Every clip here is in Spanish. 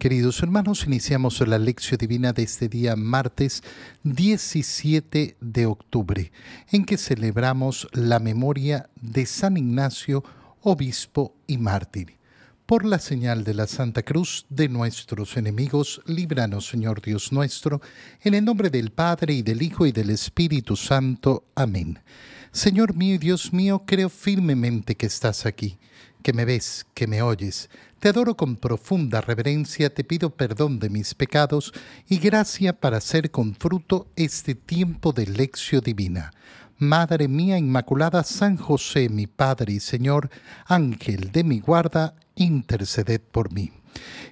Queridos hermanos, iniciamos la lección divina de este día martes 17 de octubre, en que celebramos la memoria de San Ignacio, obispo y mártir. Por la señal de la Santa Cruz de nuestros enemigos, líbranos, Señor Dios nuestro, en el nombre del Padre y del Hijo y del Espíritu Santo. Amén. Señor mío y Dios mío, creo firmemente que estás aquí, que me ves, que me oyes te adoro con profunda reverencia, te pido perdón de mis pecados y gracia para hacer con fruto este tiempo de lección divina. Madre mía Inmaculada, San José, mi Padre y Señor, Ángel de mi guarda, interceded por mí.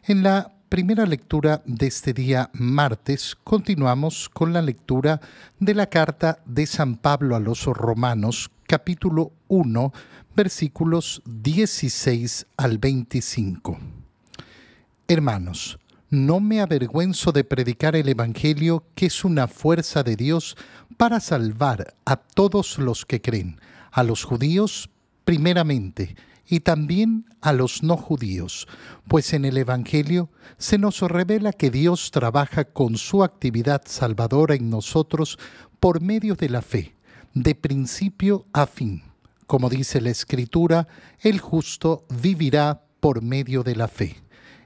En la primera lectura de este día martes continuamos con la lectura de la carta de San Pablo a los romanos, capítulo 1, versículos 16 al 25. Hermanos, no me avergüenzo de predicar el Evangelio, que es una fuerza de Dios para salvar a todos los que creen, a los judíos primeramente, y también a los no judíos, pues en el Evangelio se nos revela que Dios trabaja con su actividad salvadora en nosotros por medio de la fe, de principio a fin como dice la Escritura, el justo vivirá por medio de la fe.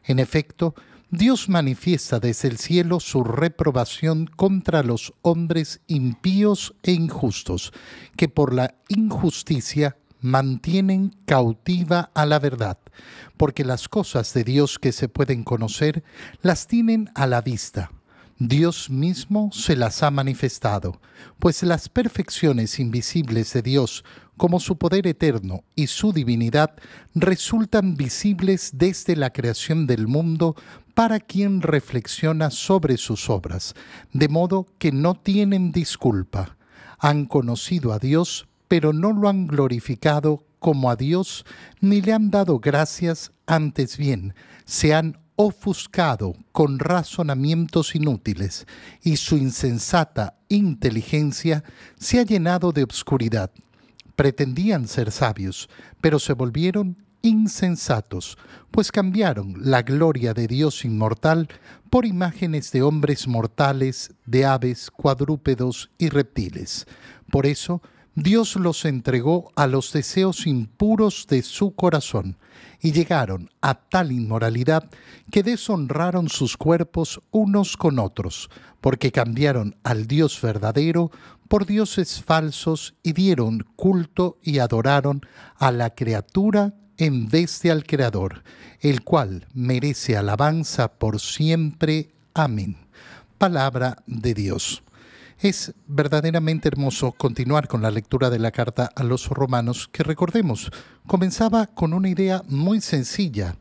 En efecto, Dios manifiesta desde el cielo su reprobación contra los hombres impíos e injustos, que por la injusticia mantienen cautiva a la verdad, porque las cosas de Dios que se pueden conocer las tienen a la vista. Dios mismo se las ha manifestado, pues las perfecciones invisibles de Dios, como su poder eterno y su divinidad resultan visibles desde la creación del mundo para quien reflexiona sobre sus obras, de modo que no tienen disculpa. Han conocido a Dios, pero no lo han glorificado como a Dios, ni le han dado gracias, antes bien, se han ofuscado con razonamientos inútiles, y su insensata inteligencia se ha llenado de obscuridad pretendían ser sabios, pero se volvieron insensatos, pues cambiaron la gloria de Dios inmortal por imágenes de hombres mortales, de aves, cuadrúpedos y reptiles. Por eso, Dios los entregó a los deseos impuros de su corazón, y llegaron a tal inmoralidad que deshonraron sus cuerpos unos con otros, porque cambiaron al Dios verdadero por dioses falsos y dieron culto y adoraron a la criatura en vez de al Creador, el cual merece alabanza por siempre. Amén. Palabra de Dios. Es verdaderamente hermoso continuar con la lectura de la carta a los romanos que recordemos, comenzaba con una idea muy sencilla,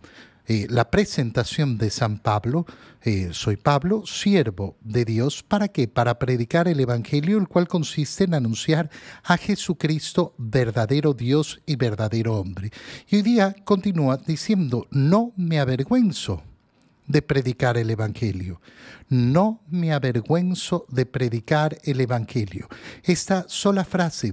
eh, la presentación de San Pablo, eh, soy Pablo, siervo de Dios, ¿para qué? Para predicar el Evangelio, el cual consiste en anunciar a Jesucristo, verdadero Dios y verdadero hombre. Y hoy día continúa diciendo, no me avergüenzo de predicar el Evangelio. No me avergüenzo de predicar el Evangelio. Esta sola frase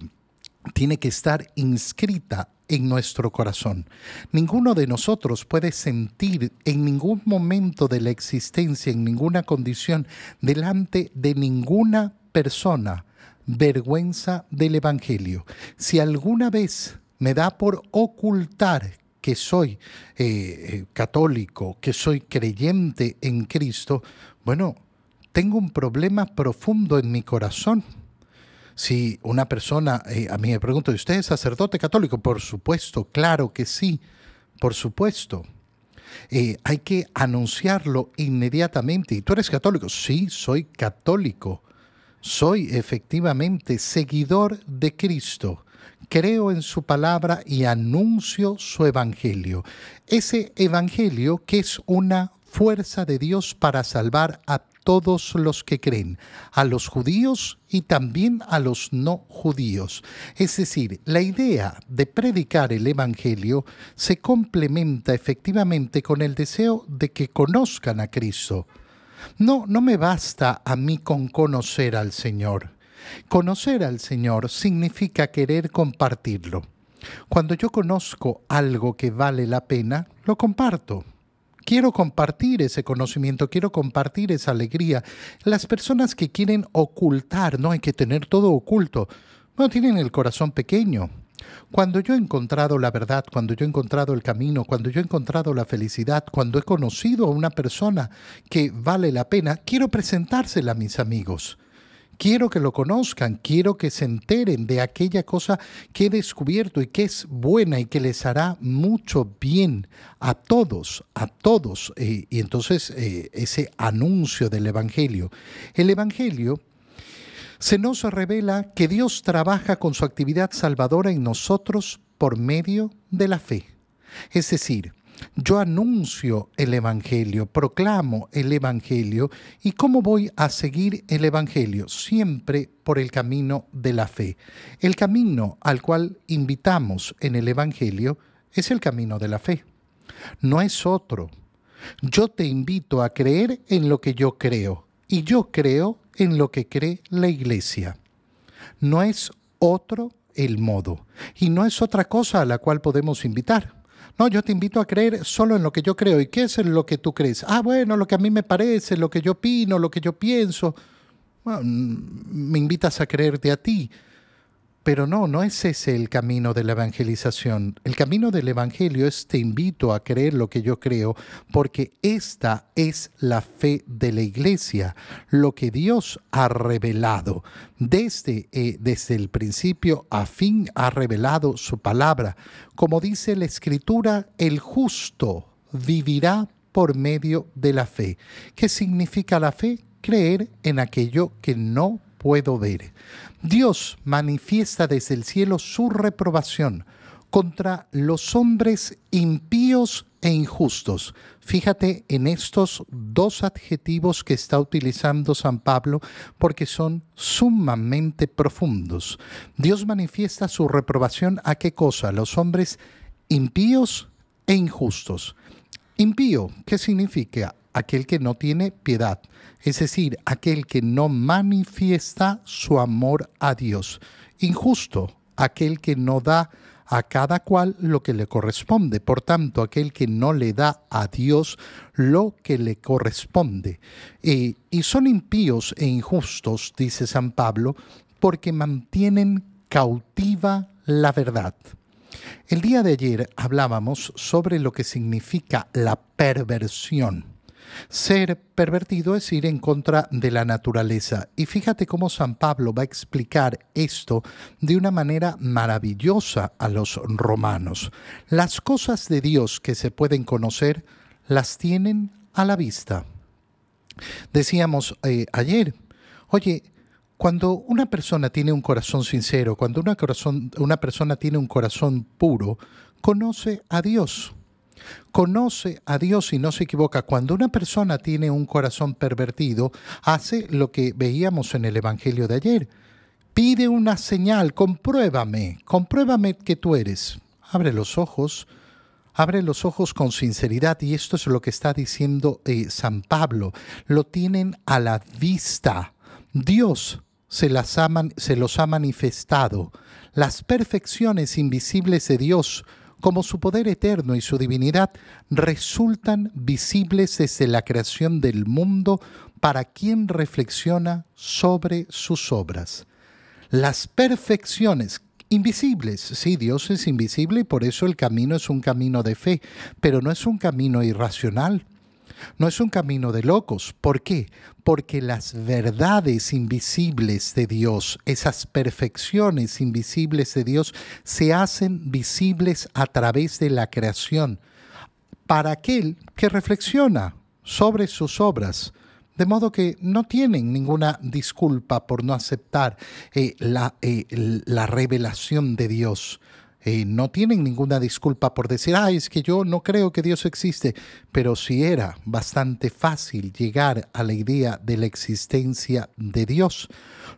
tiene que estar inscrita en nuestro corazón. Ninguno de nosotros puede sentir en ningún momento de la existencia, en ninguna condición, delante de ninguna persona, vergüenza del Evangelio. Si alguna vez me da por ocultar que soy eh, eh, católico, que soy creyente en Cristo, bueno, tengo un problema profundo en mi corazón si una persona, eh, a mí me pregunta, ¿usted es sacerdote católico? Por supuesto, claro que sí, por supuesto. Hay que anunciarlo inmediatamente. ¿Y tú eres católico? Sí, soy católico. Soy efectivamente seguidor de Cristo. Creo en su palabra y anuncio su evangelio. Ese evangelio que es una fuerza de Dios para salvar a todos los que creen, a los judíos y también a los no judíos. Es decir, la idea de predicar el Evangelio se complementa efectivamente con el deseo de que conozcan a Cristo. No, no me basta a mí con conocer al Señor. Conocer al Señor significa querer compartirlo. Cuando yo conozco algo que vale la pena, lo comparto quiero compartir ese conocimiento, quiero compartir esa alegría. Las personas que quieren ocultar, no hay que tener todo oculto, no tienen el corazón pequeño. Cuando yo he encontrado la verdad, cuando yo he encontrado el camino, cuando yo he encontrado la felicidad, cuando he conocido a una persona que vale la pena, quiero presentársela a mis amigos. Quiero que lo conozcan, quiero que se enteren de aquella cosa que he descubierto y que es buena y que les hará mucho bien a todos, a todos. Eh, y entonces eh, ese anuncio del Evangelio. El Evangelio se nos revela que Dios trabaja con su actividad salvadora en nosotros por medio de la fe. Es decir, yo anuncio el Evangelio, proclamo el Evangelio. ¿Y cómo voy a seguir el Evangelio? Siempre por el camino de la fe. El camino al cual invitamos en el Evangelio es el camino de la fe. No es otro. Yo te invito a creer en lo que yo creo y yo creo en lo que cree la Iglesia. No es otro el modo y no es otra cosa a la cual podemos invitar. No, yo te invito a creer solo en lo que yo creo. ¿Y qué es lo que tú crees? Ah, bueno, lo que a mí me parece, lo que yo opino, lo que yo pienso. Mm, me invitas a creerte a ti. Pero no, no es ese el camino de la evangelización. El camino del Evangelio es te invito a creer lo que yo creo, porque esta es la fe de la iglesia, lo que Dios ha revelado. Desde, eh, desde el principio a fin ha revelado su palabra. Como dice la Escritura, el justo vivirá por medio de la fe. ¿Qué significa la fe? Creer en aquello que no puedo ver. Dios manifiesta desde el cielo su reprobación contra los hombres impíos e injustos. Fíjate en estos dos adjetivos que está utilizando San Pablo porque son sumamente profundos. Dios manifiesta su reprobación a qué cosa? Los hombres impíos e injustos. Impío, ¿qué significa? Aquel que no tiene piedad es decir, aquel que no manifiesta su amor a Dios. Injusto, aquel que no da a cada cual lo que le corresponde. Por tanto, aquel que no le da a Dios lo que le corresponde. y son impíos e injustos, dice San Pablo, porque mantienen cautiva la verdad. El día de ayer hablábamos sobre lo que significa la perversión. Ser pervertido es ir en contra de la naturaleza. Y fíjate cómo San Pablo va a explicar esto de una manera maravillosa a los romanos. Las cosas de Dios que se pueden conocer las tienen a la vista. Decíamos eh, ayer, oye, cuando una persona tiene un corazón sincero, cuando una, corazón, una persona tiene un corazón puro, conoce a Dios conoce a Dios y no se equivoca. Cuando una persona tiene un corazón pervertido, hace lo que veíamos en el Evangelio de ayer. Pide una señal, compruébame, compruébame que tú eres. Abre los ojos, abre los ojos con sinceridad y esto es lo que está diciendo eh, San Pablo. Lo tienen a la vista. Dios se, los ha manifestado. Las perfecciones invisibles de Dios como su poder eterno y su divinidad resultan visibles desde la creación del mundo para quien reflexiona sobre sus obras. Las perfecciones invisibles, sí, Dios es invisible y por eso el camino es un camino de fe, pero no es un camino irracional. No es un camino de locos. ¿Por qué? Porque las verdades invisibles de Dios, esas perfecciones invisibles de Dios, se hacen visibles a través de la creación para aquel que reflexiona sobre sus obras. De modo que no tienen ninguna disculpa por no aceptar eh, eh, la revelación de Dios. No tienen ninguna disculpa por decir, ay, es que yo no creo que Dios existe, pero si era bastante fácil llegar a la idea de la existencia de Dios.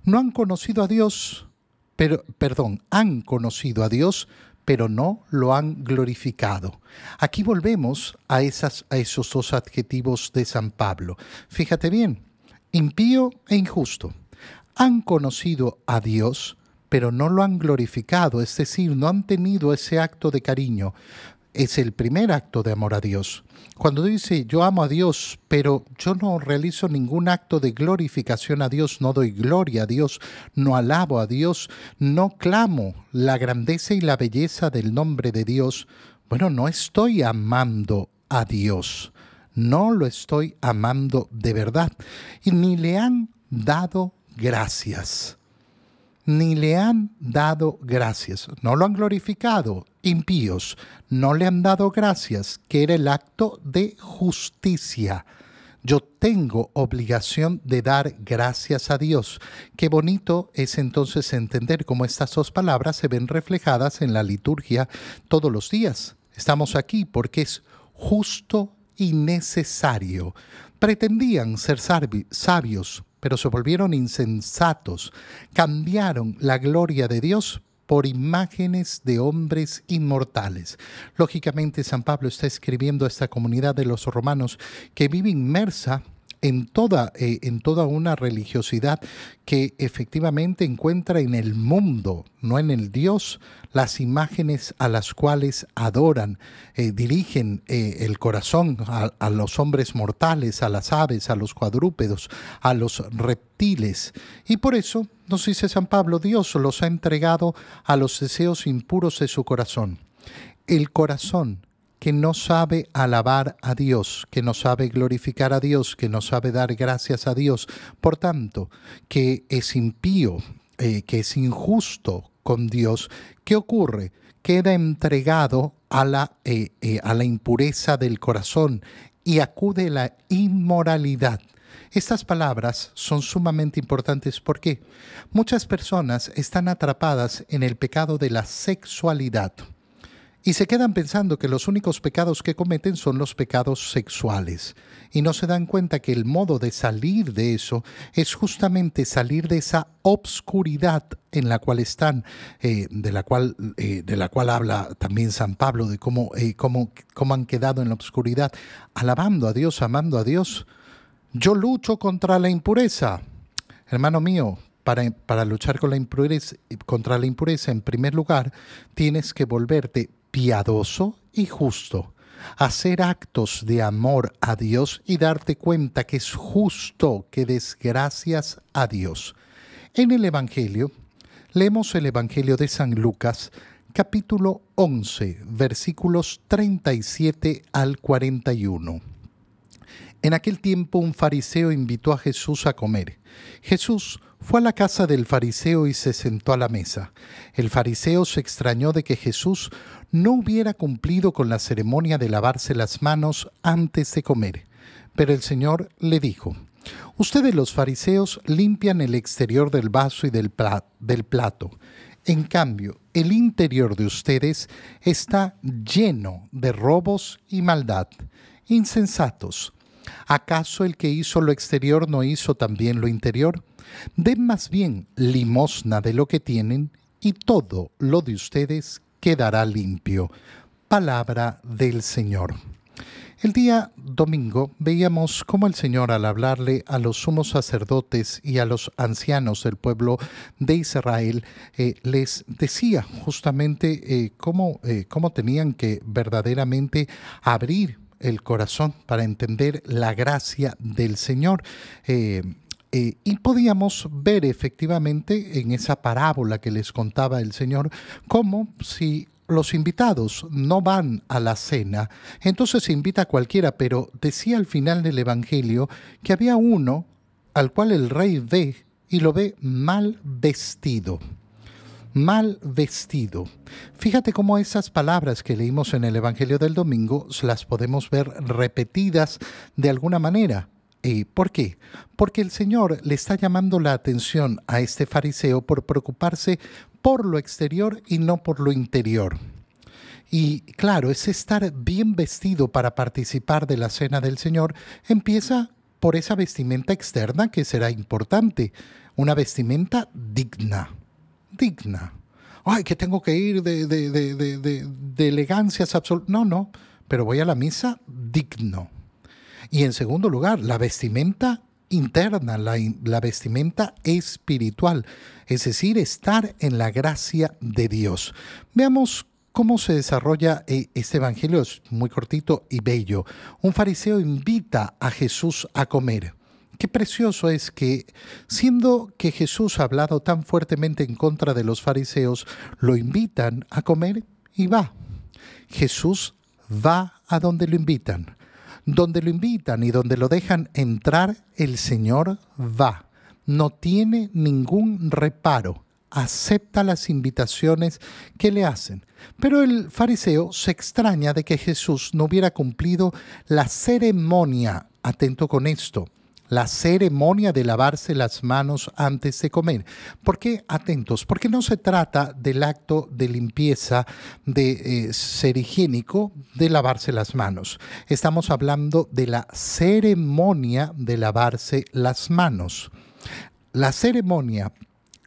No han conocido a Dios, pero, perdón, han conocido a Dios, pero no lo han glorificado. Aquí volvemos a, a esos dos adjetivos de San Pablo. Fíjate bien, impío e injusto. Han conocido a Dios, pero no lo han glorificado, es decir, no han tenido ese acto de cariño. es el primer acto de amor a Dios. Cuando dice yo amo a Dios, pero yo no realizo ningún acto de glorificación a Dios, no doy gloria a Dios, no alabo a Dios, no clamo la grandeza y la belleza del nombre de Dios, bueno, no estoy amando a Dios, no lo estoy amando de verdad y ni le han dado gracias ni le han dado gracias, no lo han glorificado, impíos, no le han dado gracias, que era el acto de justicia. Yo tengo obligación de dar gracias a Dios. Qué bonito es entonces entender cómo estas dos palabras se ven reflejadas en la liturgia todos los días. Estamos aquí porque es justo y necesario. Pretendían ser sabios, pero se volvieron insensatos. Cambiaron la gloria de Dios por imágenes de hombres inmortales. Lógicamente, San Pablo está escribiendo a esta comunidad de los romanos que vive inmersa en toda, eh, en toda una religiosidad que efectivamente encuentra en el mundo, no en el Dios, las imágenes a las cuales adoran, eh, dirigen eh, el corazón a, a los hombres mortales, a las aves, a los cuadrúpedos, a los reptiles. Y por eso, nos dice San Pablo, Dios los ha entregado a los deseos impuros de su corazón. El corazón que no sabe alabar a Dios, que no sabe glorificar a Dios, que no sabe dar gracias a Dios, por tanto, que es impío, eh, que es injusto con Dios, ¿qué ocurre? Queda entregado a la, eh, eh, a la impureza del corazón y acude la inmoralidad. Estas palabras son sumamente importantes porque muchas personas están atrapadas en el pecado de la sexualidad y se quedan pensando que los únicos pecados que cometen son los pecados sexuales y no se dan cuenta que el modo de salir de eso es justamente salir de esa obscuridad en la cual están, eh, de, la cual, eh, de la cual habla también San Pablo, de cómo, eh, cómo, cómo han quedado en la obscuridad, alabando a Dios, amando a Dios. Yo lucho contra la impureza. Hermano mío, para, para, luchar contra la impureza, en primer lugar, tienes que volverte piadoso y justo, hacer actos de amor a Dios y darte cuenta que es justo que des gracias a Dios. En el Evangelio, leemos el Evangelio de San Lucas, capítulo 11, versículos 37 al 41. En aquel tiempo un fariseo invitó a Jesús a comer. Jesús fue a la casa del fariseo y se sentó a la mesa. El fariseo se extrañó de que Jesús no hubiera cumplido con la ceremonia de lavarse las manos antes de comer. Pero el Señor le dijo, Ustedes los fariseos limpian el exterior del vaso y del, plato. En cambio, el interior de ustedes está lleno de robos y maldad. Insensatos ¿Acaso el que hizo lo exterior no hizo también lo interior? Den más bien limosna de lo que tienen y todo lo de ustedes quedará limpio. Palabra del Señor. El día domingo veíamos cómo el Señor al hablarle a los sumos sacerdotes y a los ancianos del pueblo de Israel eh, les decía justamente eh, cómo, eh, cómo tenían que verdaderamente abrir el corazón para entender la gracia del Señor. Eh, eh, y podíamos ver efectivamente en esa parábola que les contaba el Señor, cómo si los invitados no van a la cena, entonces se invita a cualquiera, pero decía al final del Evangelio que había uno al cual el rey ve y lo ve mal vestido mal vestido. Fíjate cómo esas palabras que leímos en el Evangelio del domingo las podemos ver repetidas de alguna manera. ¿Y por qué? Porque el Señor le está llamando la atención a este fariseo por preocuparse por lo exterior y no por lo interior. Y claro, ese estar bien vestido para participar de la cena del Señor empieza por esa vestimenta externa que será importante, una vestimenta digna digna. Ay, que tengo que ir de, de, de, de elegancias absolutas. No, no, pero voy a la misa digno. Y en segundo lugar, la vestimenta interna, la, la, vestimenta espiritual, es decir, estar en la gracia de Dios. Veamos ¿Cómo se desarrolla eh, este evangelio? Es muy cortito y bello. Un fariseo invita a Jesús a comer. Qué precioso es que, siendo que Jesús ha hablado tan fuertemente en contra de los fariseos, lo invitan a comer y va. Jesús va a donde lo invitan. Donde lo invitan y donde lo dejan entrar, el Señor va. No tiene ningún reparo acepta las invitaciones que le hacen. Pero el fariseo se extraña de que Jesús no hubiera cumplido la ceremonia, atento con esto, la ceremonia de lavarse las manos antes de comer. ¿Por qué atentos? Porque no se trata del acto de limpieza de eh, ser higiénico, de lavarse las manos. Estamos hablando de la ceremonia de lavarse las manos. La ceremonia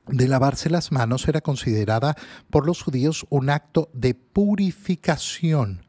de lavarse las manos era considerada por los judíos un acto de purificación.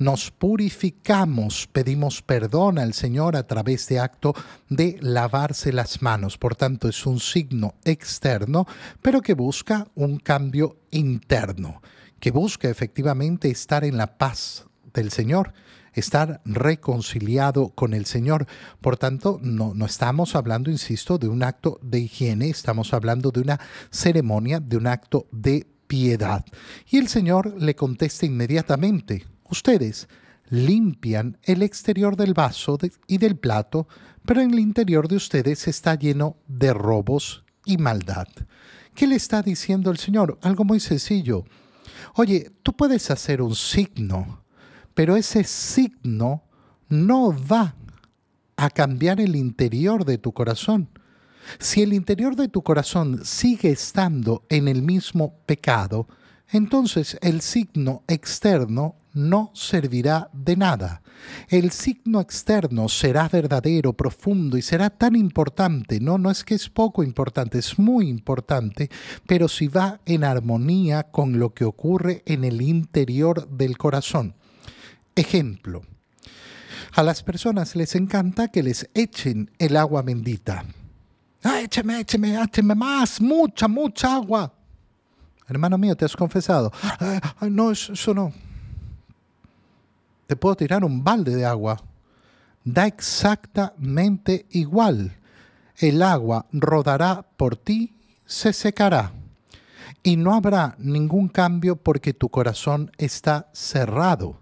Nos purificamos, pedimos perdón al Señor a través de acto de lavarse las manos. Por tanto, es un signo externo, pero que busca un cambio interno, que busca efectivamente estar en la paz del Señor estar reconciliado con el Señor. Por tanto, no, no estamos hablando, insisto, de un acto de higiene, estamos hablando de una ceremonia, de un acto de piedad. Y el Señor le contesta inmediatamente, ustedes limpian el exterior del vaso y del plato, pero en el interior de ustedes está lleno de robos y maldad. ¿Qué le está diciendo el Señor? Algo muy sencillo. Oye, tú puedes hacer un signo, pero ese signo no va a cambiar el interior de tu corazón. Si el interior de tu corazón sigue estando en el mismo pecado, entonces el signo externo no servirá de nada. El signo externo será verdadero, profundo y será tan importante, no, no es que es poco importante, es muy importante, pero si va en armonía con lo que ocurre en el interior del corazón. Ejemplo, a las personas les encanta que les echen el agua bendita. Ah, écheme, écheme, écheme más, mucha, mucha agua. Hermano mío, ¿te has confesado? Ah, no, eso no. Te puedo tirar un balde de agua. Da exactamente igual. El agua rodará por ti, se secará. Y no habrá ningún cambio porque tu corazón está cerrado.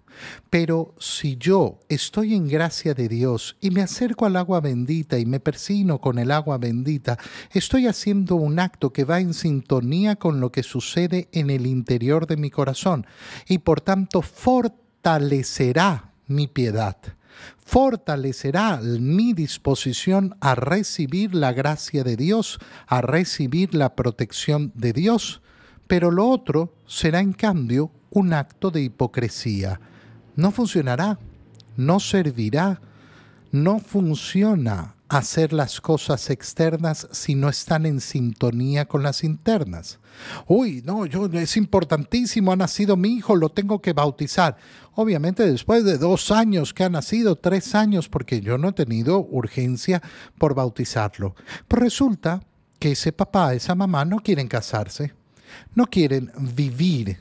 Pero si yo estoy en gracia de Dios y me acerco al agua bendita y me persino con el agua bendita, estoy haciendo un acto que va en sintonía con lo que sucede en el interior de mi corazón y por tanto fortalecerá mi piedad fortalecerá mi disposición a recibir la gracia de Dios, a recibir la protección de Dios, pero lo otro será en cambio un acto de hipocresía no funcionará, no servirá, no funciona hacer las cosas externas si no están en sintonía con las internas. Uy, no, yo es importantísimo, ha nacido mi hijo, lo tengo que bautizar. Obviamente después de dos años que ha nacido, tres años, porque yo no he tenido urgencia por bautizarlo. Pero resulta que ese papá, esa mamá no quieren casarse, no quieren vivir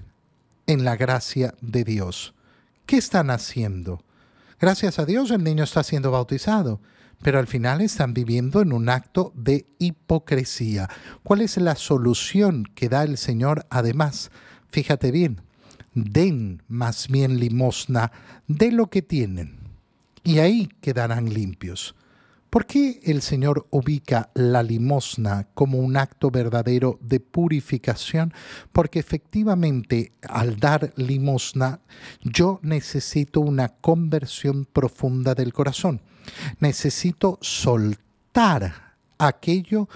en la gracia de Dios. ¿Qué están haciendo? Gracias a Dios el niño está siendo bautizado, pero al final están viviendo en un acto de hipocresía. ¿Cuál es la solución que da el Señor? Además, fíjate bien, den más bien limosna de lo que tienen, y ahí quedarán limpios. ¿Por qué el Señor ubica la limosna como un acto verdadero de purificación? Porque efectivamente al dar limosna yo necesito una conversión profunda del corazón. Necesito soltar aquello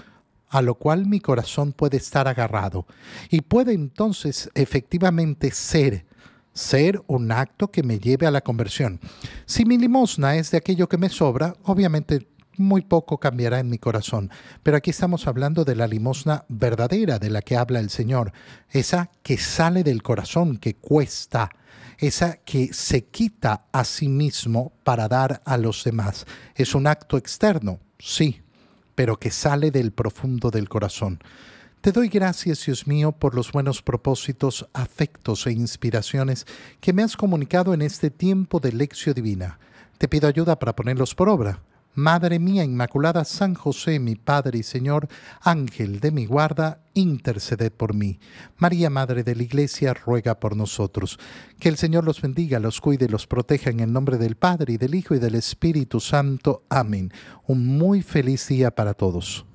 a lo cual mi corazón puede estar agarrado y puede entonces efectivamente ser ser un acto que me lleve a la conversión. Si mi limosna es de aquello que me sobra, obviamente muy poco cambiará en mi corazón. Pero aquí estamos hablando de la limosna verdadera de la que habla el Señor, esa que sale del corazón, que cuesta, esa que se quita a sí mismo para dar a los demás. Es un acto externo, sí, pero que sale del profundo del corazón. Te doy gracias, Dios mío, por los buenos propósitos, afectos e inspiraciones que me has comunicado en este tiempo de lección divina. Te pido ayuda para ponerlos por obra. Madre mía Inmaculada, San José, mi Padre y Señor, Ángel de mi guarda, interceded por mí. María, Madre de la Iglesia, ruega por nosotros. Que el Señor los bendiga, los cuide los proteja en el nombre del Padre y del Hijo y del Espíritu Santo. Amén. Un muy feliz día para todos.